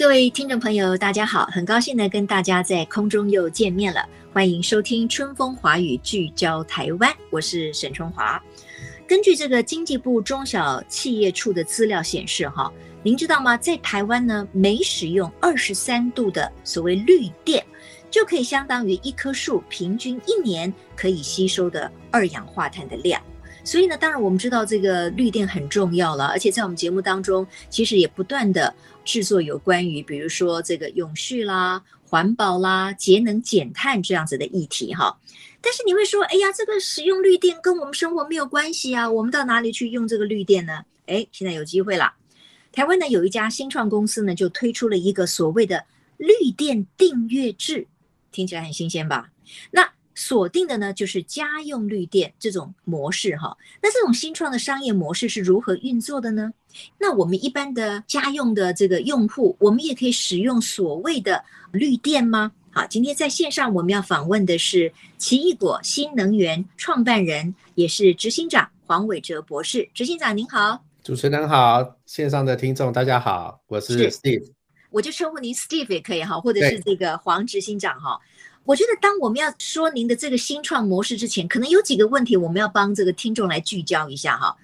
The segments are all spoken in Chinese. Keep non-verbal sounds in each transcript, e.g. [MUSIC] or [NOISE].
各位听众朋友，大家好，很高兴呢跟大家在空中又见面了。欢迎收听《春风华语》，聚焦台湾，我是沈春华。根据这个经济部中小企业处的资料显示，哈，您知道吗？在台湾呢，每使用二十三度的所谓绿电，就可以相当于一棵树平均一年可以吸收的二氧化碳的量。所以呢，当然我们知道这个绿电很重要了，而且在我们节目当中，其实也不断的制作有关于，比如说这个永续啦、环保啦、节能减碳这样子的议题哈。但是你会说，哎呀，这个使用绿电跟我们生活没有关系啊，我们到哪里去用这个绿电呢？哎，现在有机会了。台湾呢有一家新创公司呢，就推出了一个所谓的绿电订阅制。听起来很新鲜吧？那锁定的呢，就是家用绿电这种模式哈。那这种新创的商业模式是如何运作的呢？那我们一般的家用的这个用户，我们也可以使用所谓的绿电吗？好，今天在线上我们要访问的是奇异果新能源创办人，也是执行长黄伟哲博士。执行长您好，主持人好，线上的听众大家好，我是 Steve。我就称呼您 Steve 也可以哈，或者是这个黄执行长哈。我觉得当我们要说您的这个新创模式之前，可能有几个问题我们要帮这个听众来聚焦一下哈。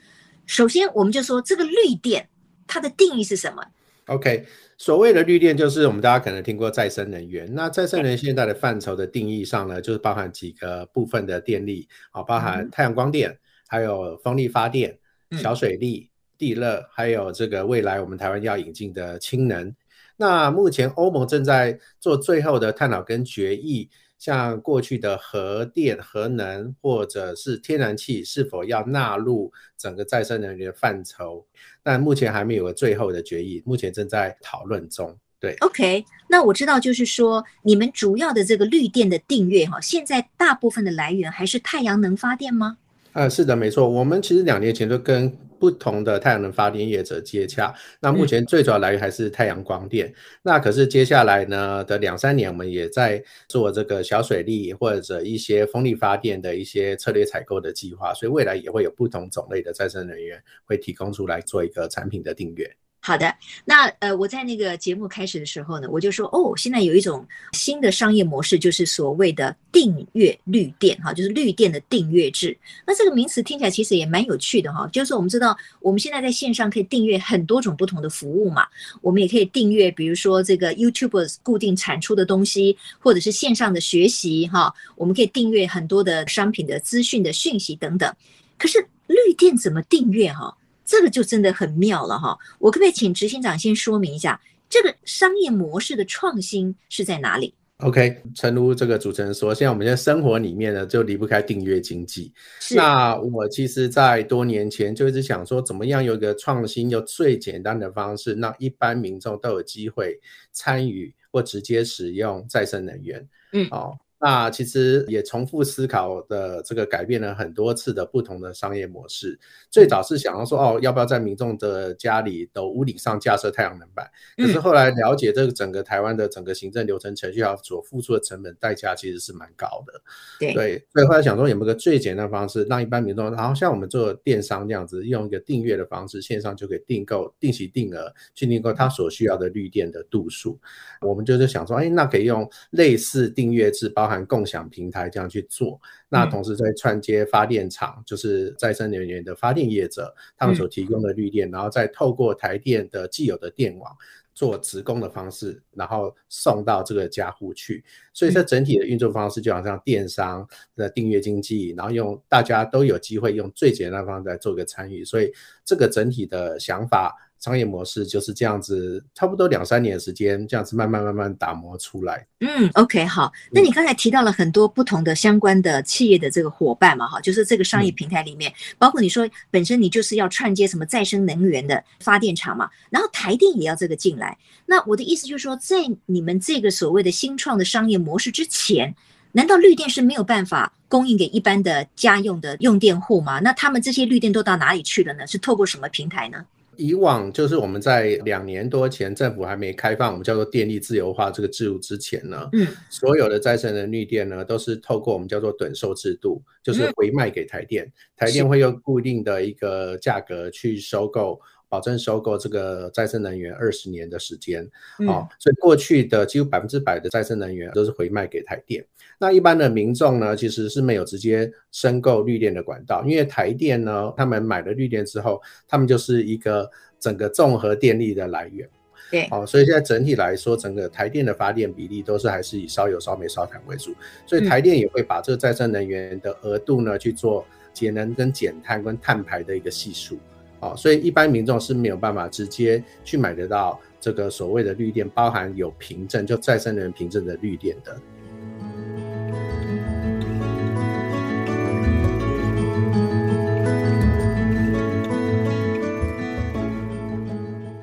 首先，我们就说这个绿电它的定义是什么？OK，所谓的绿电就是我们大家可能听过再生能源。那再生能源现在的范畴的定义上呢，就是包含几个部分的电力啊，包含太阳光电，嗯、还有风力发电、小水力、地热，还有这个未来我们台湾要引进的氢能。那目前欧盟正在做最后的探讨跟决议，像过去的核电、核能或者是天然气是否要纳入整个再生能源的范畴，但目前还没有个最后的决议，目前正在讨论中。对，OK，那我知道就是说，你们主要的这个绿电的订阅哈，现在大部分的来源还是太阳能发电吗？呃，是的，没错，我们其实两年前就跟。不同的太阳能发电业者接洽，那目前最主要来源还是太阳光电。嗯、那可是接下来呢的两三年，我们也在做这个小水利或者一些风力发电的一些策略采购的计划，所以未来也会有不同种类的再生能源会提供出来做一个产品的订阅。好的，那呃，我在那个节目开始的时候呢，我就说哦，现在有一种新的商业模式，就是所谓的订阅绿电，哈，就是绿电的订阅制。那这个名词听起来其实也蛮有趣的哈，就是我们知道我们现在在线上可以订阅很多种不同的服务嘛，我们也可以订阅，比如说这个 YouTube 固定产出的东西，或者是线上的学习哈，我们可以订阅很多的商品的资讯的讯息等等。可是绿电怎么订阅哈？这个就真的很妙了哈！我可不可以请执行长先说明一下，这个商业模式的创新是在哪里？OK，诚如这个主持人说，现在我们在生活里面呢，就离不开订阅经济。是。那我其实，在多年前就一直想说，怎么样有一个创新又最简单的方式，让一般民众都有机会参与或直接使用再生能源。嗯，哦。那其实也重复思考的这个改变了很多次的不同的商业模式。最早是想要说哦，要不要在民众的家里的屋顶上架设太阳能板？可是后来了解这个整个台湾的整个行政流程程序要所付出的成本代价其实是蛮高的。对，所以后来想说有没有个最简单的方式，让一般民众，然后像我们做电商这样子，用一个订阅的方式，线上就可以订购、定期定额去订购他所需要的绿电的度数。我们就是想说，哎，那可以用类似订阅制包。包含共享平台这样去做，那同时在串接发电厂，就是再生能源的发电业者，他们所提供的绿电，然后再透过台电的既有的电网做直供的方式，然后送到这个家户去。所以这整体的运作方式就好像电商的订阅经济，然后用大家都有机会用最简单的方式来做一个参与，所以这个整体的想法商业模式就是这样子，差不多两三年时间，这样子慢慢慢慢打磨出来。嗯，OK，好。那你刚才提到了很多不同的相关的企业的这个伙伴嘛，哈，就是这个商业平台里面，嗯、包括你说本身你就是要串接什么再生能源的发电厂嘛，然后台电也要这个进来。那我的意思就是说，在你们这个所谓的新创的商业模式之前，难道绿电是没有办法供应给一般的家用的用电户吗？那他们这些绿电都到哪里去了呢？是透过什么平台呢？以往就是我们在两年多前，政府还没开放我们叫做电力自由化这个制度之前呢，嗯，所有的再生能绿电呢都是透过我们叫做趸售制度，就是回卖给台电，台电会用固定的一个价格去收购。保证收购这个再生能源二十年的时间，嗯、哦，所以过去的几乎百分之百的再生能源都是回卖给台电。那一般的民众呢，其实是没有直接申购绿电的管道，因为台电呢，他们买了绿电之后，他们就是一个整个综合电力的来源。对，哦，所以现在整体来说，整个台电的发电比例都是还是以烧油、烧煤、烧炭为主，所以台电也会把这个再生能源的额度呢去做节能跟减碳跟碳排的一个系数。哦，所以一般民众是没有办法直接去买得到这个所谓的绿电，包含有凭证，就再生能源凭证的绿电的。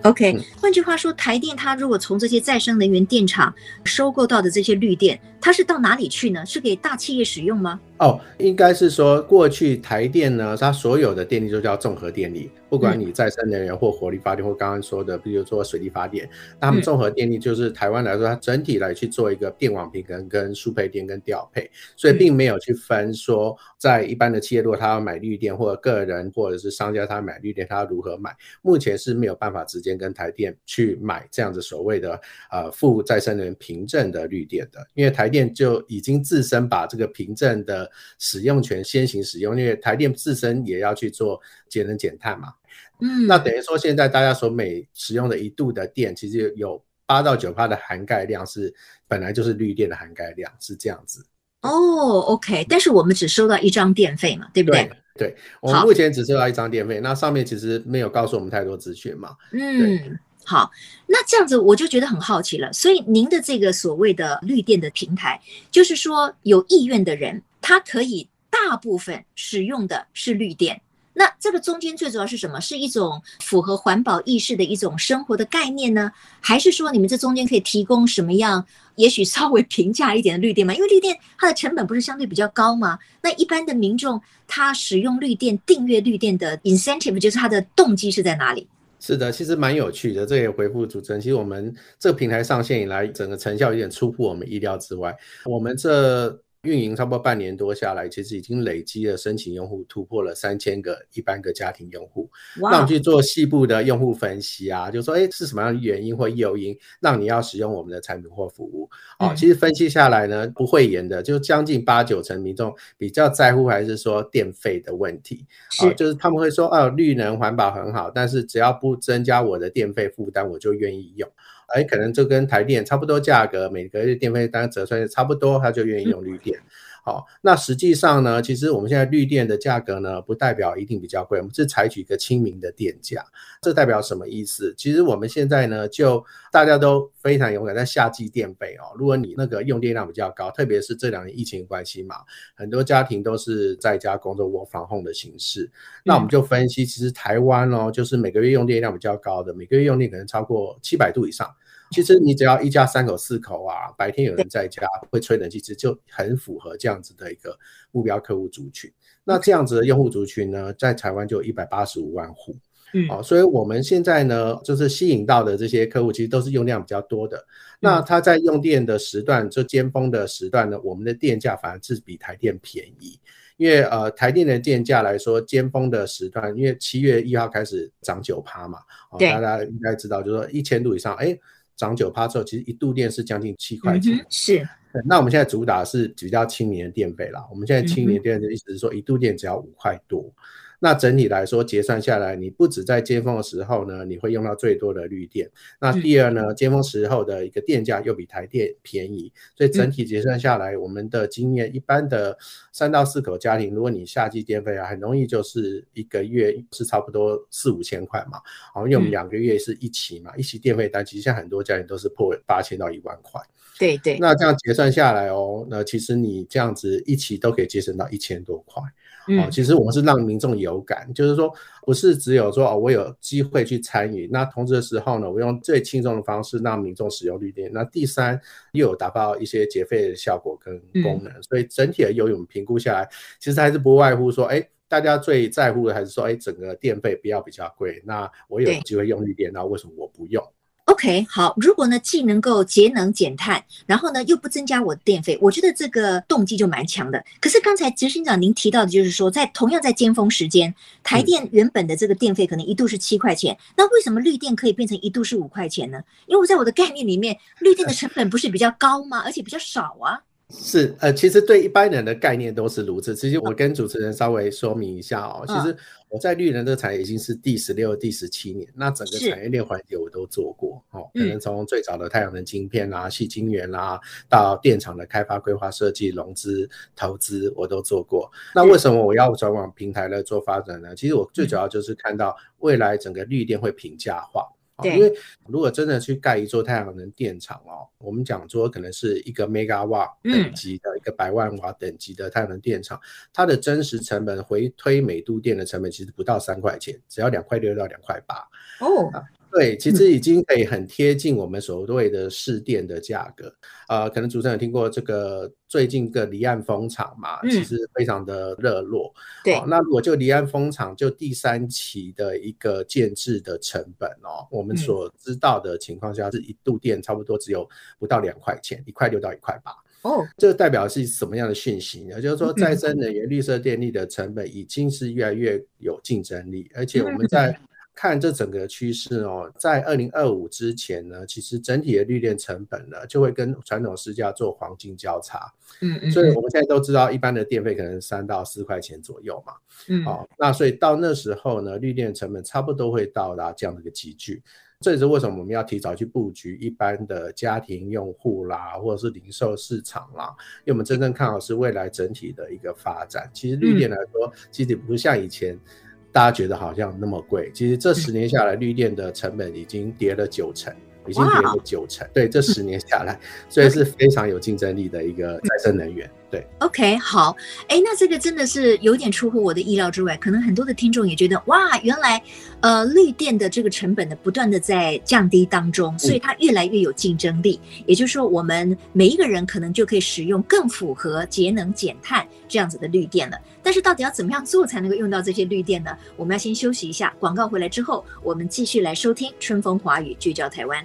OK，换句话说，台电它如果从这些再生能源电厂收购到的这些绿电，它是到哪里去呢？是给大企业使用吗？哦，应该是说，过去台电呢，它所有的电力都叫综合电力，不管你再生能源或火力发电，或刚刚说的，比如说水力发电，那他们综合电力就是台湾来说，它整体来去做一个电网平衡、跟输配电跟调配，所以并没有去分说，在一般的企业，如果他要买绿电，或者个人或者是商家他买绿电，他要如何买？目前是没有办法直接跟台电去买这样子所谓的呃负再生能源凭证的绿电的，因为台电就已经自身把这个凭证的。使用权先行使用，因为台电自身也要去做节能减碳嘛。嗯，那等于说现在大家所每使用的一度的电，其实有八到九趴的涵盖量是本来就是绿电的涵盖量，是这样子。哦，OK，但是我们只收到一张电费嘛，对不对？对，对，我们目前只收到一张电费，那上面其实没有告诉我们太多资讯嘛。嗯。好，那这样子我就觉得很好奇了。所以您的这个所谓的绿电的平台，就是说有意愿的人，他可以大部分使用的是绿电。那这个中间最主要是什么？是一种符合环保意识的一种生活的概念呢？还是说你们这中间可以提供什么样，也许稍微平价一点的绿电吗？因为绿电它的成本不是相对比较高吗？那一般的民众他使用绿电、订阅绿电的 incentive，就是他的动机是在哪里？是的，其实蛮有趣的。这也回复主持人，其实我们这个平台上线以来，整个成效有点出乎我们意料之外。我们这。运营差不多半年多下来，其实已经累积了申请用户突破了三千个一般个家庭用户。那我们去做细部的用户分析啊，就说，哎，是什么样的原因或诱因让你要使用我们的产品或服务？哦，其实分析下来呢，不讳言的，就将近八九成民众比较在乎还是说电费的问题。是、哦，就是他们会说，哦，绿能环保很好，但是只要不增加我的电费负担，我就愿意用。哎，可能就跟台电差不多价格，每个月电费单折算差不多，他就愿意用绿电。[LAUGHS] 好，那实际上呢，其实我们现在绿电的价格呢，不代表一定比较贵，我们是采取一个亲民的电价。这代表什么意思？其实我们现在呢，就大家都非常勇敢，在夏季电费哦，如果你那个用电量比较高，特别是这两年疫情关系嘛，很多家庭都是在家工作 from home 的形式，那我们就分析，其实台湾哦，就是每个月用电量比较高的，每个月用电可能超过七百度以上。其实你只要一家三口四口啊，[LAUGHS] 白天有人在家会吹冷气，其实就很符合这样子的一个目标客户族群。那这样子的用户族群呢，在台湾就有一百八十五万户。嗯，哦，所以我们现在呢，就是吸引到的这些客户，其实都是用量比较多的。那他在用电的时段，就尖峰的时段呢，我们的电价反而是比台电便宜。因为呃，台电的电价来说，尖峰的时段，因为七月一号开始涨九趴嘛，哦，大家应该知道，就是说一千度以上，哎。涨九趴之后，其实一度电是将近七块钱。嗯。是，那我们现在主打是比较亲民的电费啦。我们现在亲民电费的意思是说，一度电只要五块多。那整体来说结算下来，你不止在尖峰的时候呢，你会用到最多的绿电。那第二呢，尖峰时候的一个电价又比台电便宜，所以整体结算下来，我们的经验，一般的三到四口家庭，如果你夏季电费啊，很容易就是一个月是差不多四五千块嘛。好，因为我们两个月是一起嘛，一起电费单，其实现在很多家庭都是破八千到一万块。对对，那这样结算下来哦，那其实你这样子一起都可以节省到一千多块。嗯、哦，其实我们是让民众有感，就是说不是只有说哦，我有机会去参与，那同时的时候呢，我用最轻松的方式让民众使用绿电。那第三又有达到一些节费的效果跟功能，嗯、所以整体的游泳评估下来，其实还是不外乎说，哎，大家最在乎的还是说，哎，整个电费不要比较贵。那我有机会用绿电，那为什么我不用？OK，好，如果呢既能够节能减碳，然后呢又不增加我的电费，我觉得这个动机就蛮强的。可是刚才执行长您提到的就是说，在同样在尖峰时间，台电原本的这个电费可能一度是七块钱，嗯、那为什么绿电可以变成一度是五块钱呢？因为我在我的概念里面，绿电的成本不是比较高吗？而且比较少啊。是，呃，其实对一般人的概念都是如此。其实我跟主持人稍微说明一下哦，其实我在绿能这个产业已经是第十六、第十七年，那整个产业链环节我都做过哦。可能从最早的太阳能晶片啦、细晶圆啦，到电厂的开发、规划、设计、融资、投资，我都做过。那为什么我要转往平台来做发展呢？其实我最主要就是看到未来整个绿电会平价化。因为如果真的去盖一座太阳能电厂哦，我们讲说可能是一个 mega 瓦等级的一个百万瓦等级的太阳能电厂，它的真实成本回推每度电的成本其实不到三块钱，只要两块六到两块八哦。对，其实已经可以很贴近我们所谓的市电的价格。呃，可能主持人有听过这个最近个离岸风场嘛，其实非常的热络。对、哦，那如果就离岸风场就第三期的一个建制的成本哦，我们所知道的情况下是一度电差不多只有不到两块钱，一块六到一块八。哦，这代表是什么样的讯息呢？就是说，再生能源、绿色电力的成本已经是越来越有竞争力，而且我们在。[LAUGHS] 看这整个趋势哦，在二零二五之前呢，其实整体的绿电成本呢，就会跟传统市价做黄金交叉。嗯嗯。所以我们现在都知道，一般的电费可能三到四块钱左右嘛。嗯。好，那所以到那时候呢，绿电成本差不多会到达这样的一个级距。这也是为什么我们要提早去布局一般的家庭用户啦，或者是零售市场啦，因为我们真正看好是未来整体的一个发展。其实绿电来说，其实不像以前。大家觉得好像那么贵，其实这十年下来，绿电的成本已经跌了九成，已经跌了九成。对，这十年下来，[LAUGHS] 所以是非常有竞争力的一个再生能源。对，OK，好，哎，那这个真的是有点出乎我的意料之外。可能很多的听众也觉得，哇，原来，呃，绿电的这个成本呢，不断的在降低当中，所以它越来越有竞争力。嗯、也就是说，我们每一个人可能就可以使用更符合节能减碳这样子的绿电了。但是，到底要怎么样做才能够用到这些绿电呢？我们要先休息一下，广告回来之后，我们继续来收听春风华语，聚焦台湾。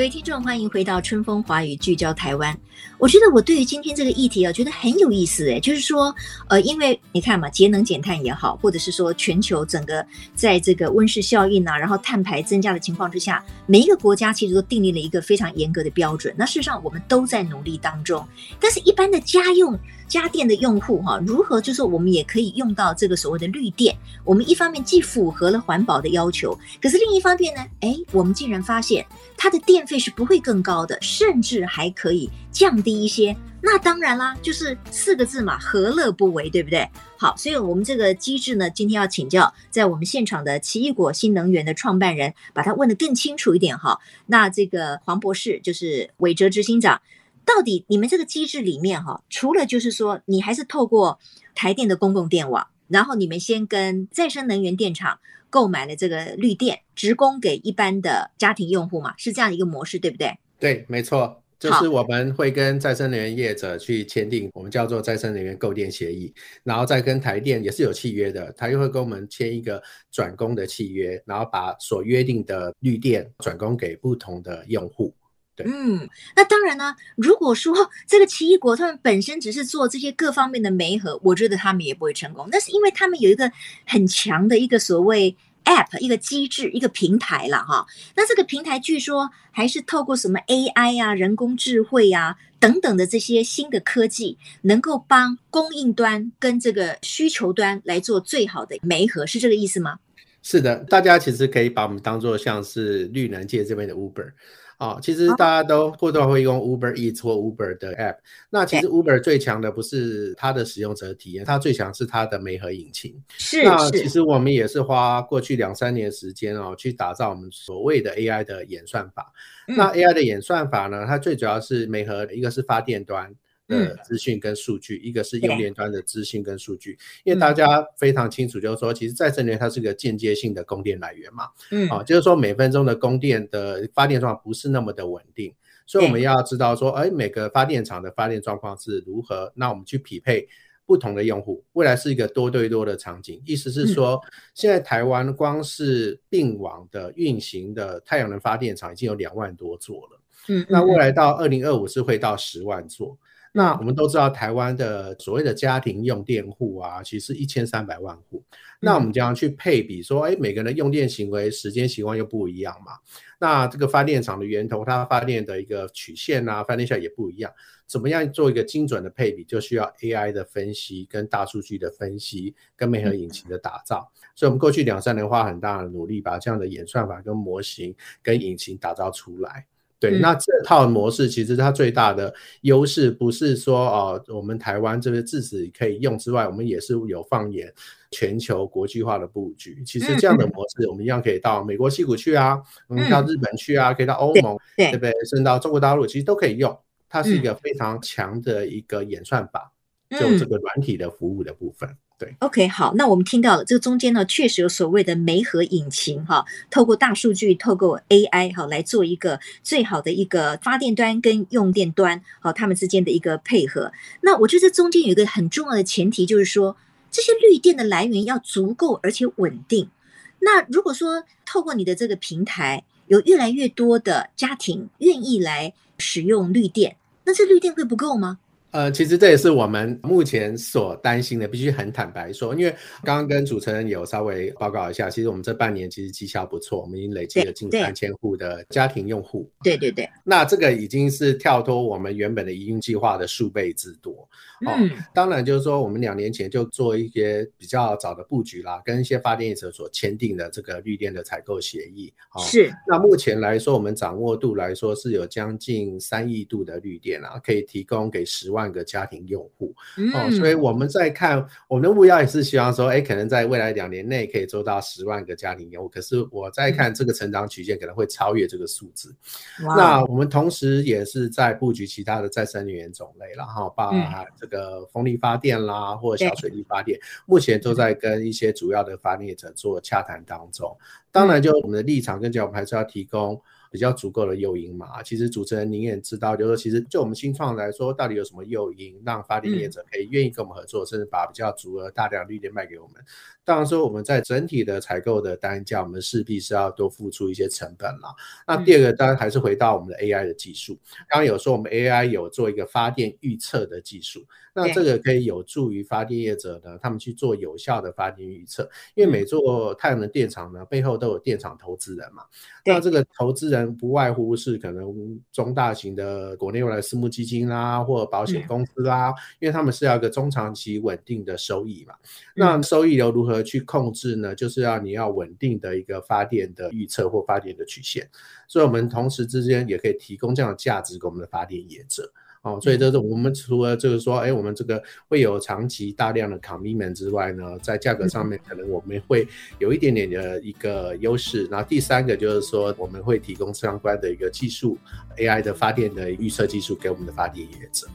各位听众，欢迎回到春风华语，聚焦台湾。我觉得我对于今天这个议题啊，觉得很有意思诶，就是说，呃，因为你看嘛，节能减碳也好，或者是说全球整个在这个温室效应啊，然后碳排增加的情况之下，每一个国家其实都订立了一个非常严格的标准。那事实上，我们都在努力当中。但是，一般的家用家电的用户哈、如何就是说我们也可以用到这个所谓的绿电？我们一方面既符合了环保的要求，可是另一方面呢，哎，我们竟然发现它的电费是不会更高的，甚至还可以降低一些。那当然啦，就是四个字嘛，何乐不为，对不对？好，所以我们这个机制呢，今天要请教在我们现场的奇异果新能源的创办人，把它问得更清楚一点哈。那这个黄博士就是伟哲执行长，到底你们这个机制里面哈，除了就是说你还是透过台电的公共电网，然后你们先跟再生能源电厂。购买了这个绿电，直供给一般的家庭用户嘛，是这样一个模式，对不对？对，没错，就是我们会跟再生能源业者去签订，我们叫做再生能源购电协议，然后再跟台电也是有契约的，他又会跟我们签一个转供的契约，然后把所约定的绿电转供给不同的用户。嗯，那当然呢。如果说这个奇异果他们本身只是做这些各方面的媒合，我觉得他们也不会成功。那是因为他们有一个很强的一个所谓 App 一个机制一个平台了哈。那这个平台据说还是透过什么 AI 啊、人工智慧啊等等的这些新的科技，能够帮供应端跟这个需求端来做最好的媒合，是这个意思吗？是的，大家其实可以把我们当做像是绿能界这边的 Uber。啊、哦，其实大家都或多或少会用 Uber Eats 或 Uber 的 App。那其实 Uber 最强的不是它的使用者体验，它最强是它的媒合引擎。是。那其实我们也是花过去两三年时间哦，去打造我们所谓的 AI 的演算法。嗯、那 AI 的演算法呢，它最主要是媒合，一个是发电端。的资讯跟数据，嗯，一个是用电端的资讯跟数据，因为大家非常清楚，就是说，其实再生能源它是个间接性的供电来源嘛，嗯，啊，就是说每分钟的供电的发电状况不是那么的稳定，所以我们要知道说，哎，每个发电厂的发电状况是如何，那我们去匹配不同的用户，未来是一个多对多的场景，意思是说，现在台湾光是并网的运行的太阳能发电厂已经有两万多座了，嗯，那未来到二零二五是会到十万座。那我们都知道，台湾的所谓的家庭用电户啊，其实一千三百万户。那我们这样去配比说，哎，每个人的用电行为、时间习惯又不一样嘛。那这个发电厂的源头，它发电的一个曲线啊，发电效也不一样。怎么样做一个精准的配比，就需要 AI 的分析、跟大数据的分析、跟媒合引擎的打造。所以，我们过去两三年花很大的努力，把这样的演算法、跟模型、跟引擎打造出来。对，那这套模式其实它最大的优势不是说哦，我们台湾这个自己可以用之外，我们也是有放眼全球国际化的布局。其实这样的模式，我们一样可以到美国西谷去啊，我们到日本去啊，可以到欧盟，对不对？甚至到中国大陆，其实都可以用。它是一个非常强的一个演算法，就这个软体的服务的部分。对，OK，好，那我们听到了这个中间呢，确实有所谓的媒合引擎哈，透过大数据，透过 AI 哈，来做一个最好的一个发电端跟用电端好，他们之间的一个配合。那我觉得这中间有一个很重要的前提，就是说这些绿电的来源要足够而且稳定。那如果说透过你的这个平台，有越来越多的家庭愿意来使用绿电，那这绿电会不够吗？呃，其实这也是我们目前所担心的，必须很坦白说，因为刚刚跟主持人有稍微报告一下，其实我们这半年其实绩效不错，我们已经累积了近三千户的家庭用户。对对对，那这个已经是跳脱我们原本的营运计划的数倍之多。哦、嗯，当然就是说，我们两年前就做一些比较早的布局啦，跟一些发电业者所签订的这个绿电的采购协议。哦、是。那目前来说，我们掌握度来说是有将近三亿度的绿电啊，可以提供给十万。万个家庭用户，哦，所以我们在看我们的目标也是希望说，哎，可能在未来两年内可以做到十万个家庭用户。可是我在看这个成长曲线可能会超越这个数字。那我们同时也是在布局其他的再生能源种类，然后包含这个风力发电啦，或者小水力发电，目前都在跟一些主要的发电者做洽谈当中。当然，就我们的立场跟角度还是要提供。比较足够的诱因嘛，其实主持人您也知道，就是说，其实就我们新创来说，到底有什么诱因让发电业者可以愿意跟我们合作，嗯、甚至把比较足额大量绿电卖给我们？当然说我们在整体的采购的单价，我们势必是要多付出一些成本了。那第二个当然还是回到我们的 AI 的技术，刚刚有说我们 AI 有做一个发电预测的技术。那这个可以有助于发电业者呢，他们去做有效的发电预测，因为每座太阳能电厂呢，背后都有电厂投资人嘛。那这个投资人不外乎是可能中大型的国内外的私募基金啦，或保险公司啦，因为他们是要一个中长期稳定的收益嘛。那收益流如何去控制呢？就是要你要稳定的一个发电的预测或发电的曲线。所以，我们同时之间也可以提供这样的价值给我们的发电业者。哦，所以这是我们除了就是说，哎，我们这个会有长期大量的 commitment 之外呢，在价格上面可能我们会有一点点的一个优势。然后第三个就是说，我们会提供相关的一个技术，AI 的发电的预测技术给我们的发电业者。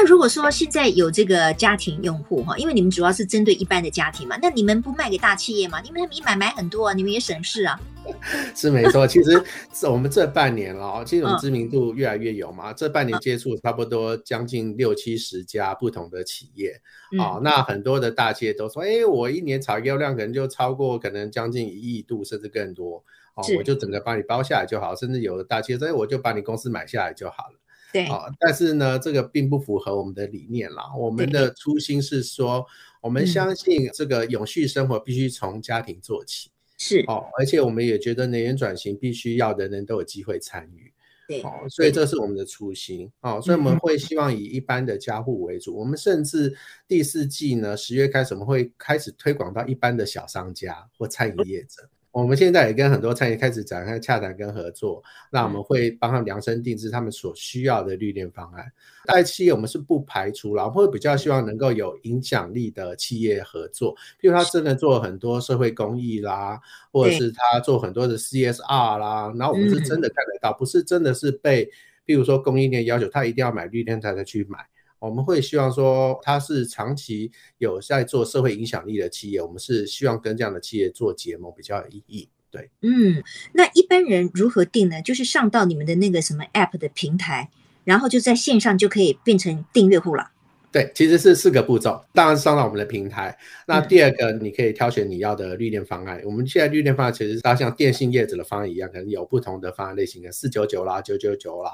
那如果说现在有这个家庭用户哈，因为你们主要是针对一般的家庭嘛，那你们不卖给大企业吗？你们一买买很多啊，你们也省事啊。[LAUGHS] 是没错，其实我们这半年了，其实我们知名度越来越有嘛。这半年接触差不多将近六七十家不同的企业啊，那很多的大企业都说，哎，我一年采购量可能就超过可能将近一亿度，甚至更多哦，我就整个帮你包下来就好，甚至有的大企业说，哎，我就把你公司买下来就好了。对啊，但是呢，这个并不符合我们的理念啦。我们的初心是说，我们相信这个永续生活必须从家庭做起，是哦，而且我们也觉得能源转型必须要人人都有机会参与。对，哦，所以这是我们的初心哦，所以我们会希望以一般的家户为主。嗯、我们甚至第四季呢，十月开始我们会开始推广到一般的小商家或餐饮业者。嗯我们现在也跟很多餐饮开始展开洽谈跟合作，那我们会帮他们量身定制他们所需要的绿电方案。大企业我们是不排除了，我们会比较希望能够有影响力的企业合作，譬如他真的做很多社会公益啦，或者是他做很多的 CSR 啦，然后我们是真的看得到，不是真的是被，譬如说供应链要求他一定要买绿电才才去买。我们会希望说，它是长期有在做社会影响力的企业，我们是希望跟这样的企业做结盟比较有意义。对，嗯，那一般人如何定呢？就是上到你们的那个什么 App 的平台，然后就在线上就可以变成订阅户了。对，其实是四个步骤。当然上到我们的平台。那第二个，你可以挑选你要的绿电方案。嗯、我们现在绿电方案其实它像电信业者的方案一样，可能有不同的方案类型的，四九九啦、九九九啦。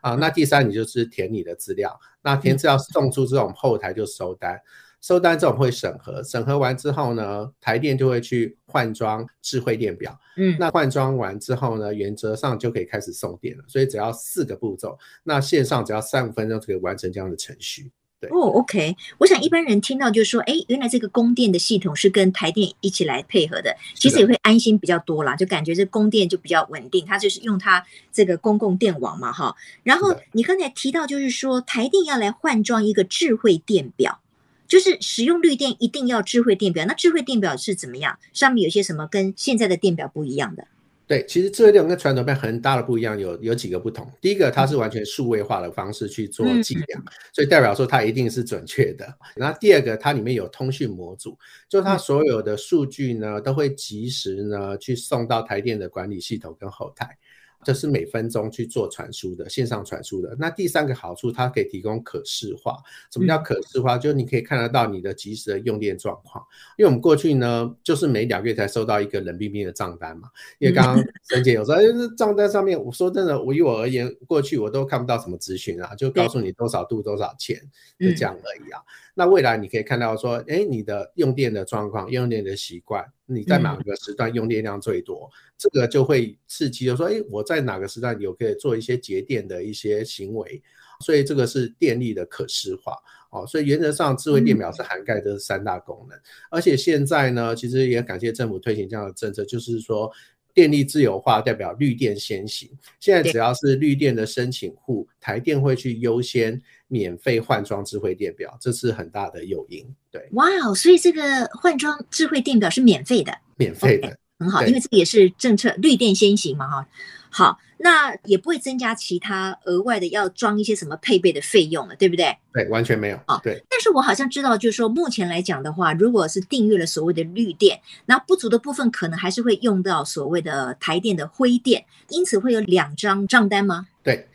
啊，那第三，你就是填你的资料。那填资料送出之后，我们后台就收单。收单之后会审核，审核完之后呢，台电就会去换装智慧电表。嗯，那换装完之后呢，原则上就可以开始送电了。所以只要四个步骤，那线上只要三五分钟就可以完成这样的程序。哦、oh，OK，我想一般人听到就是说，哎，原来这个供电的系统是跟台电一起来配合的，其实也会安心比较多啦，就感觉这供电就比较稳定，它就是用它这个公共电网嘛，哈。然后你刚才提到就是说，台电要来换装一个智慧电表，就是使用绿电一定要智慧电表，那智慧电表是怎么样？上面有些什么跟现在的电表不一样的？对，其实智慧电表跟传统电很大的不一样，有有几个不同。第一个，它是完全数位化的方式去做计量，嗯，所以代表说它一定是准确的。然后第二个，它里面有通讯模组，就它所有的数据呢，都会及时呢去送到台电的管理系统跟后台。这是每分钟去做传输的线上传输的。那第三个好处，它可以提供可视化。什么叫可视化？就是你可以看得到你的即时的用电状况。因为我们过去呢，就是每两个月才收到一个冷冰冰的账单嘛。因为刚刚 [LAUGHS] 沈姐有说，哎，这账单上面，我说真的，我以我而言，过去我都看不到什么资讯啊，就告诉你多少度多少钱，就这样而已啊。那未来你可以看到说，哎，你的用电的状况、用电的习惯，你在哪个时段用电量最多，嗯、这个就会刺激，就说，哎，我在哪个时段有可以做一些节电的一些行为，所以这个是电力的可视化哦。所以原则上，智慧电表是涵盖这三大功能，嗯，而且现在呢，其实也感谢政府推行这样的政策，就是说。电力自由化代表绿电先行，现在只要是绿电的申请户，台电会去优先免费换装智慧电表，这是很大的诱因。对，哇哦，所以这个换装智慧电表是免费的，免费的，okay, 很好，因为这个也是政策，绿电先行嘛，哈。好，那也不会增加其他额外的要装一些什么配备的费用了，对不对？对，完全没有。啊，对。但是我好像知道，就是说目前来讲的话，如果是订阅了所谓的绿电，那不足的部分可能还是会用到所谓的台电的灰电，因此会有两张账单吗？对。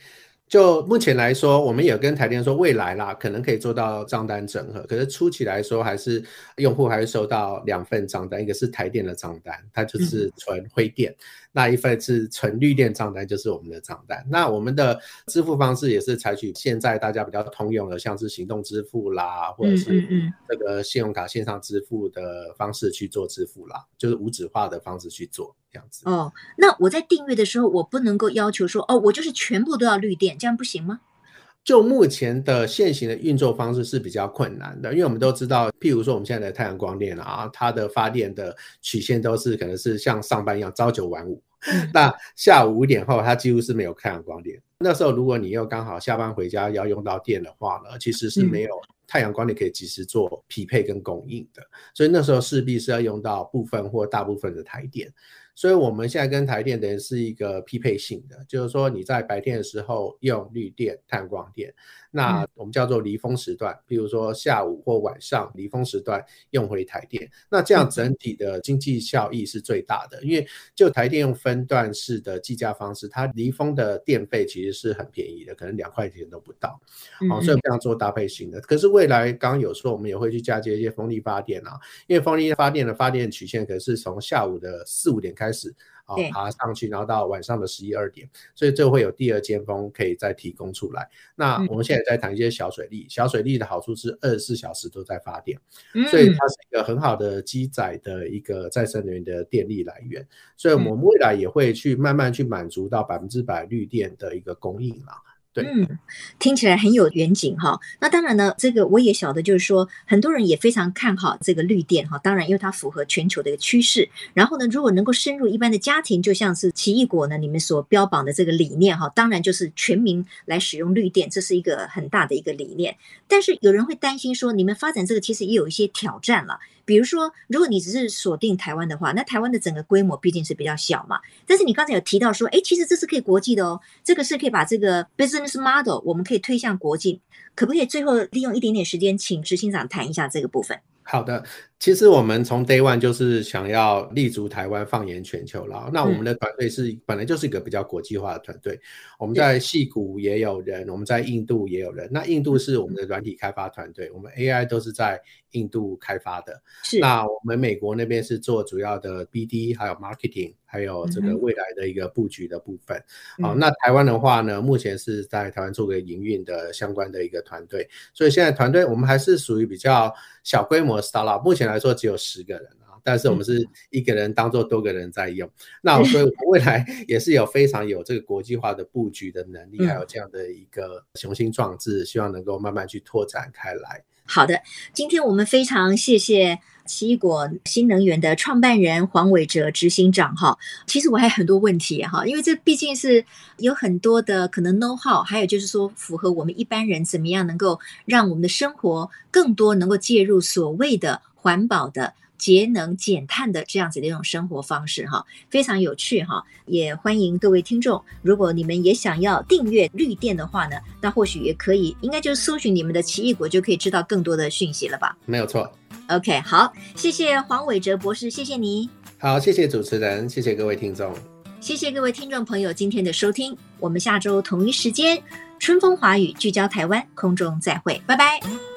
就目前来说，我们也跟台电说，未来啦，可能可以做到账单整合。可是初期来说，还是用户还是收到两份账单，一个是台电的账单，它就是纯灰电；嗯、那一份是纯绿电账单，就是我们的账单。那我们的支付方式也是采取现在大家比较通用的，像是行动支付啦，或者是这个信用卡线上支付的方式去做支付啦，就是无纸化的方式去做。这样子哦，那我在订阅的时候，我不能够要求说，哦，我就是全部都要绿电，这样不行吗？就目前的现行的运作方式是比较困难的，因为我们都知道，譬如说我们现在的太阳光电啊，它的发电的曲线都是可能是像上班一样朝九晚五，那下午五点后它几乎是没有太阳光电。那时候如果你又刚好下班回家要用到电的话呢，其实是没有太阳光电可以及时做匹配跟供应的，所以那时候势必是要用到部分或大部分的台电。所以我们现在跟台电等于是一个匹配性的，就是说你在白天的时候用绿电、探光电，那我们叫做离峰时段，比如说下午或晚上离峰时段用回台电，那这样整体的经济效益是最大的，因为就台电用分段式的计价方式，它离峰的电费其实是很便宜的，可能两块钱都不到，好，所以这样做搭配型的。可是未来刚刚有说我们也会去嫁接一些风力发电啊，因为风力发电的发电曲线可是从下午的四五点开开始。啊，爬上去，然后到晚上的十一二点，所以这会有第二尖峰可以再提供出来。那我们现在在谈一些小水利，嗯、小水利的好处是二十四小时都在发电，嗯、所以它是一个很好的机载的一个再生能源的电力来源。所以我们未来也会去慢慢去满足到百分之百绿电的一个供应嗯，听起来很有远景哈。那当然呢，这个我也晓得，就是说很多人也非常看好这个绿电哈。当然，因为它符合全球的一个趋势。然后呢，如果能够深入一般的家庭，就像是奇异果呢，你们所标榜的这个理念哈，当然就是全民来使用绿电，这是一个很大的一个理念。但是有人会担心说，你们发展这个其实也有一些挑战了。比如说，如果你只是锁定台湾的话，那台湾的整个规模毕竟是比较小嘛。但是你刚才有提到说，哎，其实这是可以国际的哦，这个是可以把这个 business model 我们可以推向国际，可不可以最后利用一点点时间，请执行长谈一下这个部分？好的。其实我们从 day one 就是想要立足台湾，放眼全球了。那我们的团队是、嗯、本来就是一个比较国际化的团队。我们在戏谷也有人，我们在印度也有人。那印度是我们的软体开发团队，我们 AI 都是在印度开发的。是。那我们美国那边是做主要的 BD，还有 marketing，还有这个未来的一个布局的部分。好、嗯，那台湾的话呢，目前是在台湾做个营运的相关的一个团队。所以现在团队我们还是属于比较小规模 startup，目前。来说只有十个人啊，但是我们是一个人当做多个人在用，嗯、那 [LAUGHS] 所以我们未来也是有非常有这个国际化的布局的能力，嗯、还有这样的一个雄心壮志，希望能够慢慢去拓展开来。好的，今天我们非常谢谢奇异果新能源的创办人黄伟哲执行长哈。其实我还有很多问题哈，因为这毕竟是有很多的可能 know how，还有就是说符合我们一般人怎么样能够让我们的生活更多能够介入所谓的。环保的、节能减碳的这样子的一种生活方式，哈，非常有趣哈。也欢迎各位听众，如果你们也想要订阅绿电的话呢，那或许也可以，应该就是搜寻你们的奇异果，就可以知道更多的讯息了吧？没有错。OK，好，谢谢黄伟哲博士，谢谢你。好，谢谢主持人，谢谢各位听众，谢谢各位听众朋友今天的收听。我们下周同一时间，春风华语聚焦台湾，空中再会，拜拜。